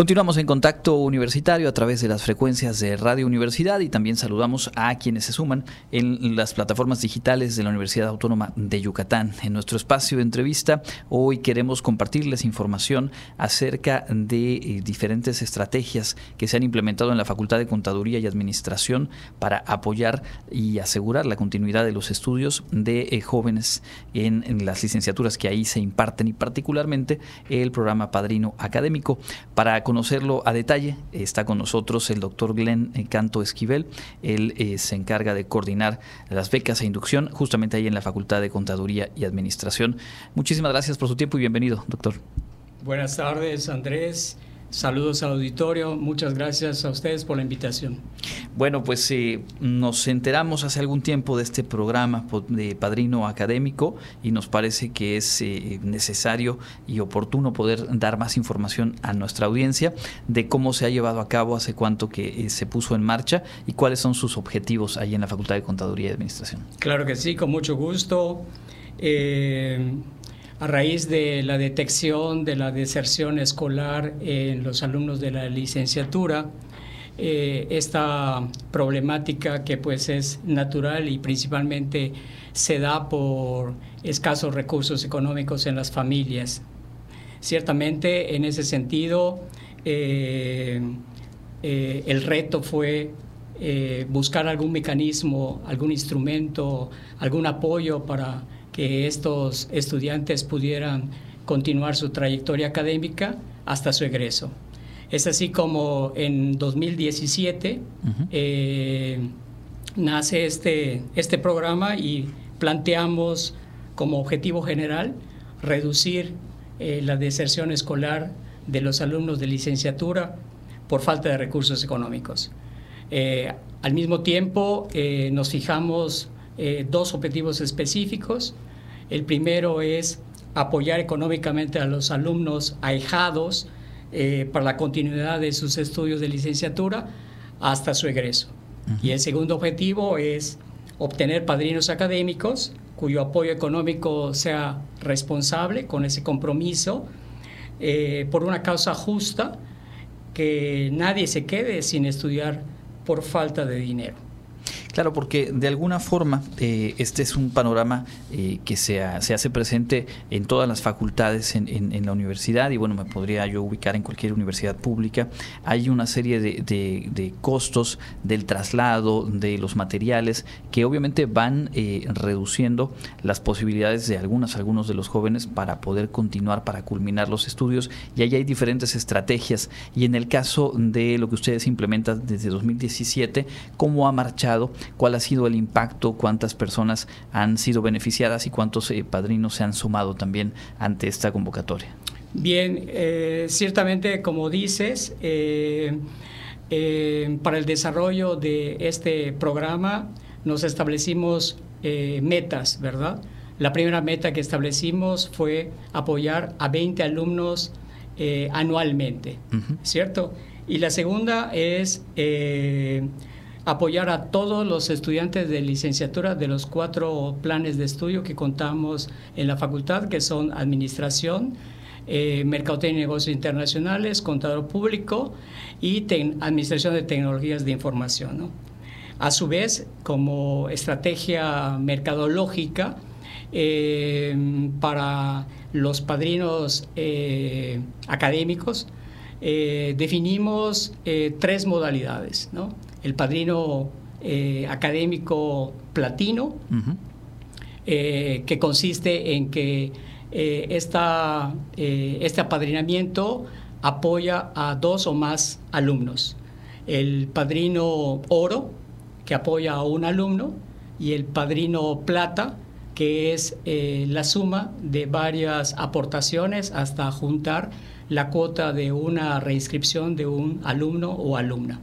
Continuamos en contacto universitario a través de las frecuencias de Radio Universidad y también saludamos a quienes se suman en las plataformas digitales de la Universidad Autónoma de Yucatán. En nuestro espacio de entrevista hoy queremos compartirles información acerca de eh, diferentes estrategias que se han implementado en la Facultad de Contaduría y Administración para apoyar y asegurar la continuidad de los estudios de eh, jóvenes en, las licenciaturas que ahí se imparten y particularmente el programa Padrino Académico. Para conocerlo a detalle, está con nosotros el doctor Glenn eh, Canto Esquivel. Él eh, se encarga de coordinar las becas e inducción justamente ahí en la Facultad de Contaduría y Administración. Muchísimas gracias por su tiempo y bienvenido, doctor. Buenas tardes, Andrés. Saludos al auditorio, muchas gracias a ustedes por la invitación. Bueno, pues eh, nos enteramos hace algún tiempo de este programa de Padrino Académico y nos parece que es eh, necesario y oportuno poder dar más información a nuestra audiencia de cómo se ha llevado a cabo, hace cuánto que eh, se puso en marcha y cuáles son sus objetivos ahí en la Facultad de Contaduría y Administración. Claro que sí, con mucho gusto a raíz de la detección de la deserción escolar en los alumnos de la licenciatura, eh, esta problemática que pues es natural y principalmente se da por escasos recursos económicos en las familias. Ciertamente en ese sentido eh, eh, el reto fue buscar algún mecanismo, algún instrumento, algún apoyo para que estos estudiantes pudieran continuar su trayectoria académica hasta su egreso. Es así como en 2017 eh, nace este, este programa y planteamos como objetivo general reducir eh, la deserción escolar de los alumnos de licenciatura por falta de recursos económicos. Eh, al mismo tiempo nos fijamos eh, dos objetivos específicos. El primero es apoyar económicamente a los alumnos ahijados eh, para la continuidad de sus estudios de licenciatura hasta su egreso. Y el segundo objetivo es obtener padrinos académicos cuyo apoyo económico sea responsable con ese compromiso eh, por una causa justa, que nadie se quede sin estudiar por falta de dinero. Claro, porque de alguna forma eh, este es un panorama eh, que se, se, hace presente en todas las facultades en, en, la universidad y bueno, me podría yo ubicar en cualquier universidad pública. Hay una serie de, de, costos del traslado, de los materiales, que obviamente van eh, reduciendo las posibilidades de algunas, algunos de los jóvenes para poder continuar, para culminar los estudios y ahí hay diferentes estrategias y en el caso de lo que ustedes implementan desde 2017, ¿cómo ha marchado? Cuál ha sido el impacto, cuántas personas han sido beneficiadas y cuántos eh, padrinos se han sumado también ante esta convocatoria. Bien, eh, ciertamente como dices, eh, para el desarrollo de este programa nos establecimos metas, ¿verdad? La primera meta que establecimos fue apoyar a 20 alumnos anualmente, ¿cierto? Y la segunda es apoyar a todos los estudiantes de licenciatura de los cuatro planes de estudio que contamos en la facultad, que son Administración, eh, Mercadotecnia y Negocios Internacionales, Contador Público y Administración de Tecnologías de Información. A su vez, como estrategia mercadológica, eh, para los padrinos eh, académicos, definimos tres modalidades. El padrino eh, académico platino, eh, que consiste en que eh, este apadrinamiento apoya a dos o más alumnos. El padrino oro, que apoya a un alumno, y el padrino plata, que es la suma de varias aportaciones hasta juntar la cuota de una reinscripción de un alumno o alumna.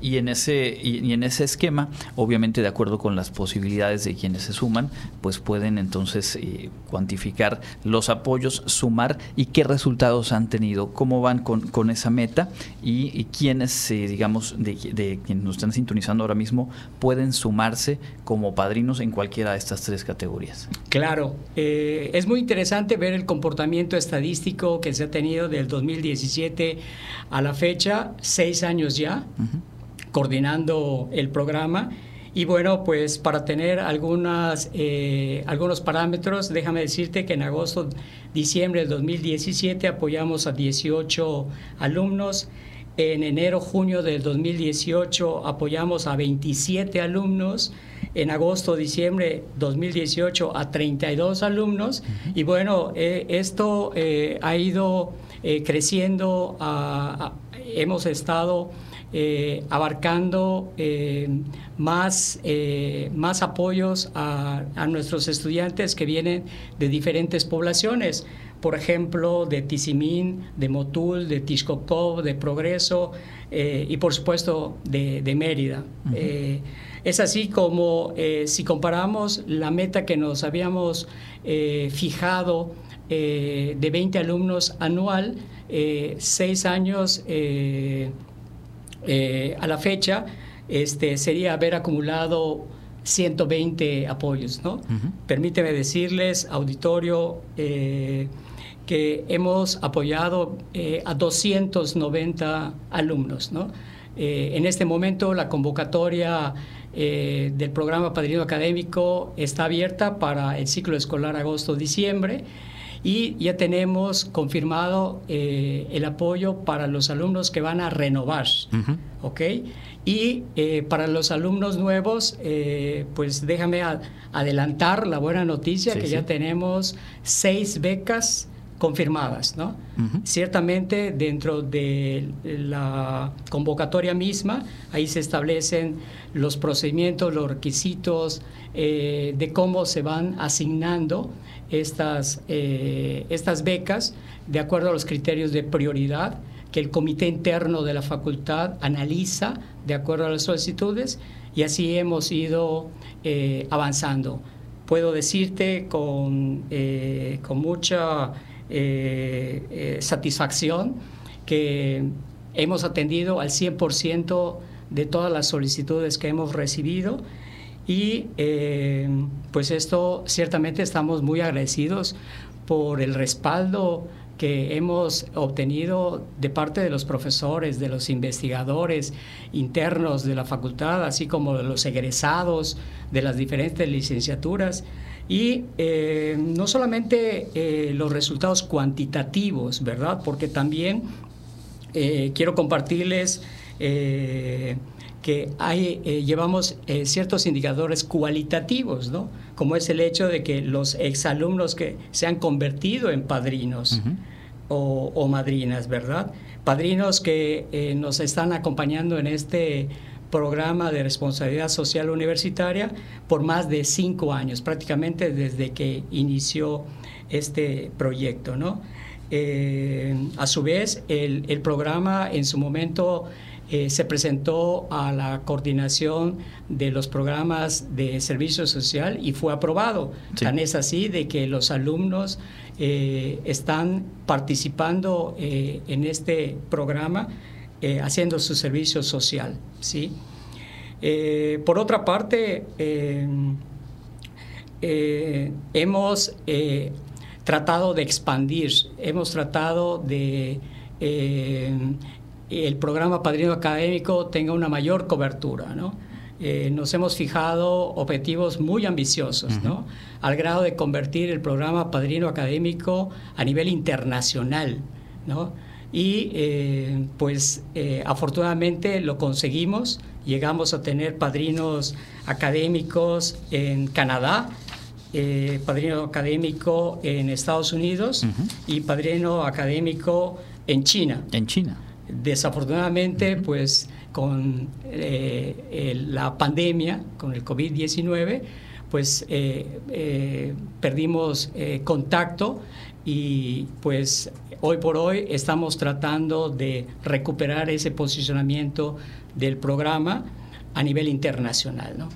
Y en ese, y, en ese esquema, obviamente de acuerdo con las posibilidades de quienes se suman, pues pueden entonces eh, cuantificar los apoyos, sumar y qué resultados han tenido, cómo van con, con esa meta y, quiénes, eh, digamos, de, de, quienes nos están sintonizando ahora mismo, pueden sumarse como padrinos en cualquiera de estas tres categorías. Claro, eh, es muy interesante ver el comportamiento estadístico que se ha tenido del 2017 a la fecha, seis años ya coordinando el programa. Y bueno, pues para tener algunas, eh, algunos parámetros, déjame decirte que en agosto, diciembre del 2017 apoyamos a 18 alumnos. En enero, junio del 2018 apoyamos a 27 alumnos. En agosto, diciembre 2018 a 32 alumnos. Y bueno, eh, esto eh, ha ido creciendo. hemos estado eh, abarcando eh, más, eh, más apoyos a, nuestros estudiantes que vienen de diferentes poblaciones, por ejemplo, de Tizimín, de Motul, de Tixcocó, de Progreso y por supuesto de, Mérida. es así como si comparamos la meta que nos habíamos fijado de 20 alumnos anual, seis años eh, a la fecha este, sería haber acumulado 120 apoyos. ¿no? Permíteme decirles, auditorio, eh, que hemos apoyado eh, a 290 alumnos. ¿no? en este momento la convocatoria del programa Padrino Académico está abierta para el ciclo escolar agosto-diciembre y ya tenemos confirmado eh, el apoyo para los alumnos que van a renovar, ¿ok? Y eh, para los alumnos nuevos, eh, pues déjame adelantar la buena noticia que ya tenemos seis becas confirmadas, ¿no? Ciertamente dentro de la convocatoria misma, ahí se establecen los procedimientos, los requisitos de cómo se van asignando estas, eh, estas becas de acuerdo a los criterios de prioridad que el comité interno de la facultad analiza de acuerdo a las solicitudes y así hemos ido eh, avanzando. Puedo decirte con, eh, con mucha satisfacción que hemos atendido al 100% de todas las solicitudes que hemos recibido y eh, pues esto ciertamente estamos muy agradecidos por el respaldo que hemos obtenido de parte de los profesores, de los investigadores internos de la facultad, así como de los egresados de las diferentes licenciaturas. Y eh, no solamente eh, los resultados cuantitativos, ¿verdad? Porque también quiero compartirles que hay, eh, llevamos eh, ciertos indicadores cualitativos, ¿no? como es el hecho de que los exalumnos que se han convertido en padrinos o, madrinas, ¿verdad? Padrinos que eh, nos están acompañando en este programa de responsabilidad social universitaria por más de cinco años, prácticamente desde que inició este proyecto, ¿no? a su vez, el, el programa en su momento eh, se presentó a la coordinación de los programas de servicio social y fue aprobado. Tan es así de que los alumnos eh, están participando eh, en este programa haciendo su servicio social. ¿sí? Por otra parte, hemos tratado de expandir, hemos tratado de el programa Padrino Académico tenga una mayor cobertura, ¿no? Eh, nos hemos fijado objetivos muy ambiciosos, ¿no? Al grado de convertir el programa Padrino Académico a nivel internacional, ¿no? Y eh, pues eh, afortunadamente lo conseguimos, llegamos a tener padrinos académicos en Canadá, padrino académico en Estados Unidos y padrino académico en China. En China. Desafortunadamente, pues con eh, la pandemia, con el COVID-19, pues perdimos contacto y pues hoy por hoy estamos tratando de recuperar ese posicionamiento del programa a nivel internacional. ¿no?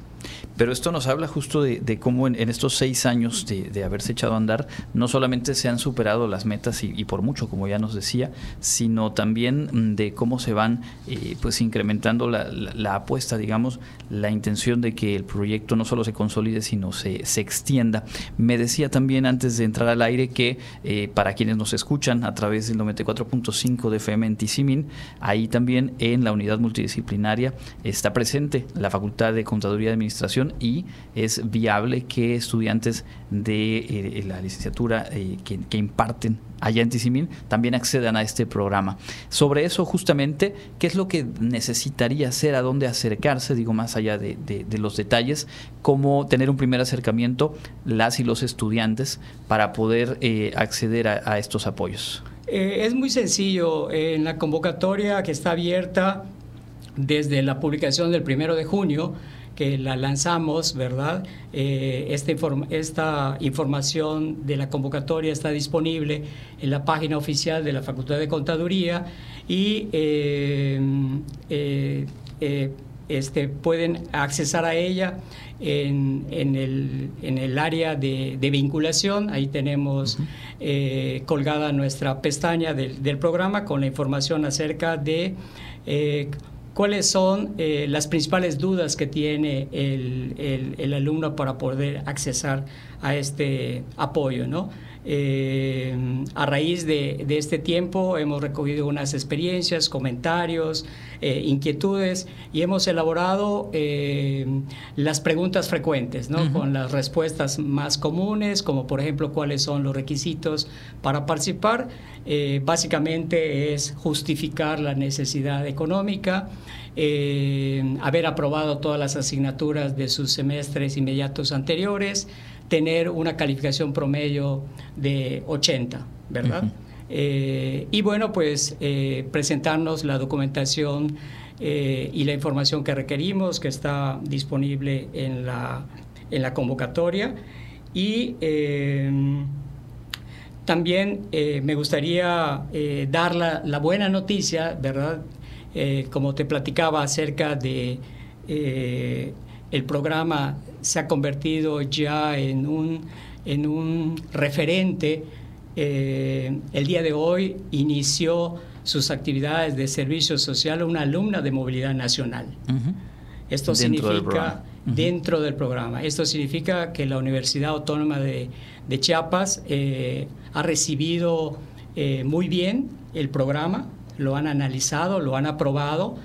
Pero esto nos habla justo de, cómo en, estos seis años de, haberse echado a andar, no solamente se han superado las metas y, por mucho, como ya nos decía, sino también mm, de cómo se van eh, pues incrementando la, apuesta, digamos, la intención de que el proyecto no solo se consolide, sino se, se extienda. Me decía también antes de entrar al aire que eh, para quienes nos escuchan a través del 94.5 de FM en ahí también en la unidad multidisciplinaria está presente la Facultad de Contaduría y Administración y es viable que estudiantes de eh, la licenciatura eh, que, imparten allá en Tizimín también accedan a este programa. Sobre eso justamente, ¿qué es lo que necesitaría hacer? ¿A dónde acercarse? Digo, más allá de, los detalles, cómo tener un primer acercamiento las y los estudiantes para poder eh, acceder a, estos apoyos. es muy sencillo. En la convocatoria que está abierta desde la publicación del primero de junio, que la lanzamos, ¿verdad? Eh, esta, esta, información de la convocatoria está disponible en la página oficial de la Facultad de Contaduría y eh, eh, este, pueden accesar a ella en, en, el, en el, área de, vinculación. Ahí tenemos colgada nuestra pestaña del, del, programa con la información acerca de cuáles son eh, las principales dudas que tiene el, alumno para poder accesar a este apoyo. ¿no? Eh, a raíz de, este tiempo hemos recogido unas experiencias, comentarios, eh, inquietudes y hemos elaborado eh, las preguntas frecuentes, ¿no? con las respuestas más comunes, como por ejemplo cuáles son los requisitos para participar. básicamente es justificar la necesidad económica, haber aprobado todas las asignaturas de sus semestres inmediatos anteriores, tener una calificación promedio de 80, ¿verdad? Eh, y bueno, pues eh, presentarnos la documentación eh, y la información que requerimos, que está disponible en la, en la convocatoria. Y también me gustaría dar la, la, buena noticia, ¿verdad? como te platicaba acerca de el programa se ha convertido ya en un, en un referente. Eh, el día de hoy inició sus actividades de servicio social una alumna de movilidad nacional. Esto significa dentro del programa. Esto significa que la Universidad Autónoma de, Chiapas eh, ha recibido eh, muy bien el programa, lo han analizado, lo han aprobado,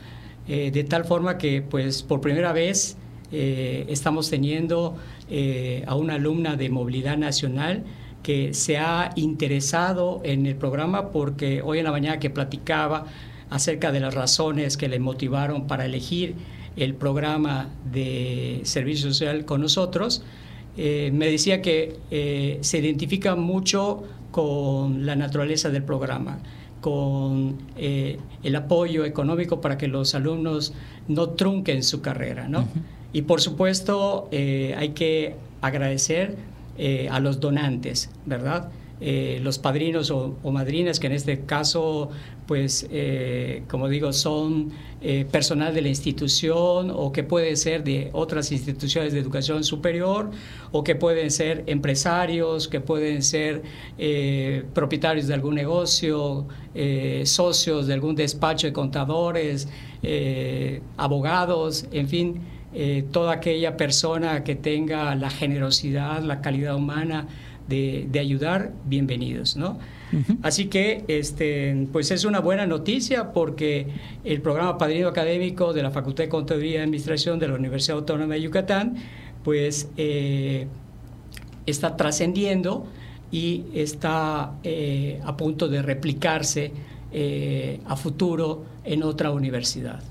de tal forma que pues por primera vez eh, estamos teniendo eh, a una alumna de movilidad nacional que se ha interesado en el programa porque hoy en la mañana que platicaba acerca de las razones que le motivaron para elegir el programa de servicio social con nosotros, eh, me decía que se identifica mucho con la naturaleza del programa con el apoyo económico para que los alumnos no trunquen su carrera, ¿no? Y por supuesto eh, hay que agradecer eh, a los donantes, ¿verdad? Eh, los padrinos o, madrinas, que en este caso, pues, como digo, son personal de la institución o que pueden ser de otras instituciones de educación superior o que pueden ser empresarios, que pueden ser propietarios de algún negocio, socios de algún despacho de contadores, abogados, en fin eh, toda aquella persona que tenga la generosidad, la calidad humana de, ayudar, bienvenidos, ¿no? Así que, este, pues es una buena noticia porque el programa Padrino Académico de la Facultad de Contaduría y Administración de la Universidad Autónoma de Yucatán, pues eh, está trascendiendo y está eh, a punto de replicarse a futuro en otra universidad.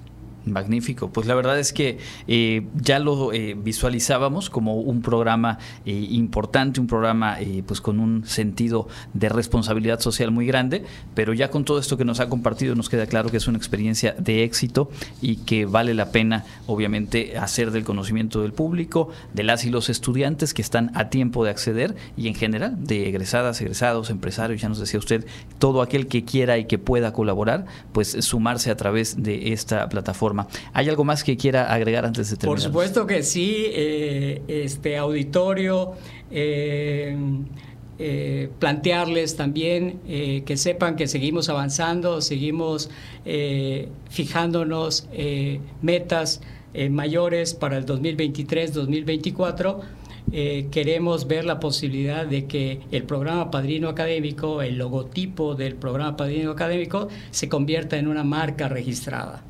Magnífico, pues la verdad es que eh, ya lo eh, visualizábamos como un programa eh, importante, un programa pues con un sentido de responsabilidad social muy grande, pero ya con todo esto que nos ha compartido nos queda claro que es una experiencia de éxito y que vale la pena obviamente hacer del conocimiento del público, de las y los estudiantes que están a tiempo de acceder y en general de egresadas, egresados, empresarios, ya nos decía usted, todo aquel que quiera y que pueda colaborar, pues sumarse a través de esta plataforma ¿Hay algo más que quiera agregar antes de terminar? Por supuesto que sí, eh, este auditorio. Eh, eh, plantearles también que sepan que seguimos avanzando, seguimos fijándonos metas mayores para el 2023-2024. queremos ver la posibilidad de que el programa Padrino Académico, el logotipo del programa Padrino Académico, se convierta en una marca registrada.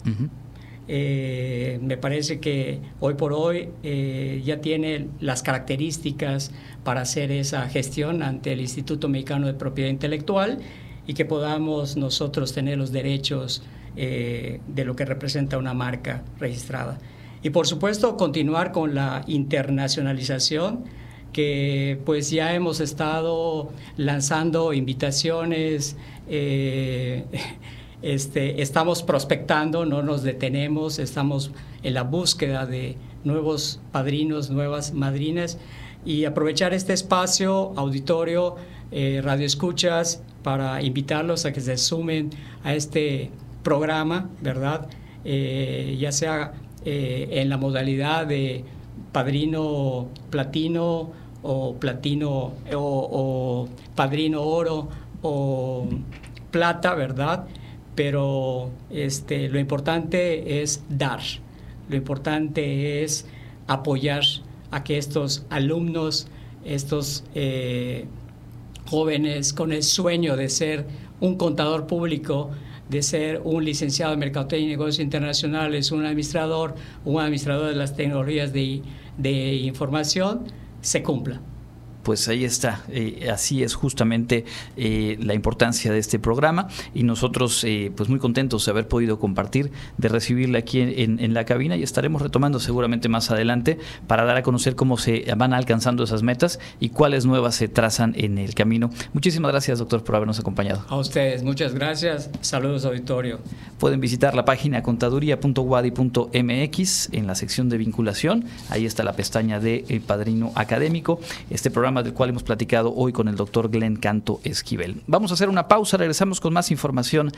Eh, me parece que hoy por hoy eh, ya tiene las características para hacer esa gestión ante el Instituto Mexicano de Propiedad Intelectual y que podamos nosotros tener los derechos eh, de lo que representa una marca registrada. Y por supuesto continuar con la internacionalización que pues ya hemos estado lanzando invitaciones este, estamos prospectando, no nos detenemos, estamos en la búsqueda de nuevos padrinos, nuevas madrinas y aprovechar este espacio, auditorio, eh, radio escuchas, para invitarlos a que se sumen a este programa, ¿verdad? Eh, ya sea eh, en la modalidad de padrino platino o platino o padrino oro o plata, ¿verdad? Pero este, lo importante es dar, lo importante es apoyar a que estos alumnos, estos eh, jóvenes con el sueño de ser un contador público, de ser un licenciado en Mercadotecnia y Negocios Internacionales, un administrador, un administrador de las tecnologías de información, se cumpla pues ahí está. Eh, así es justamente eh, la importancia de este programa y nosotros eh, pues muy contentos de haber podido compartir, de recibirle aquí en, la cabina y estaremos retomando seguramente más adelante para dar a conocer cómo se van alcanzando esas metas y cuáles nuevas se trazan en el camino. Muchísimas gracias, doctor, por habernos acompañado. A ustedes, muchas gracias. Saludos, auditorio. Pueden visitar la página contaduría.wadi.mx en la sección de vinculación. Ahí está la pestaña de El Padrino Académico. Este programa del cual hemos platicado hoy con el doctor Glenn Canto Esquivel. Vamos a hacer una pausa, regresamos con más información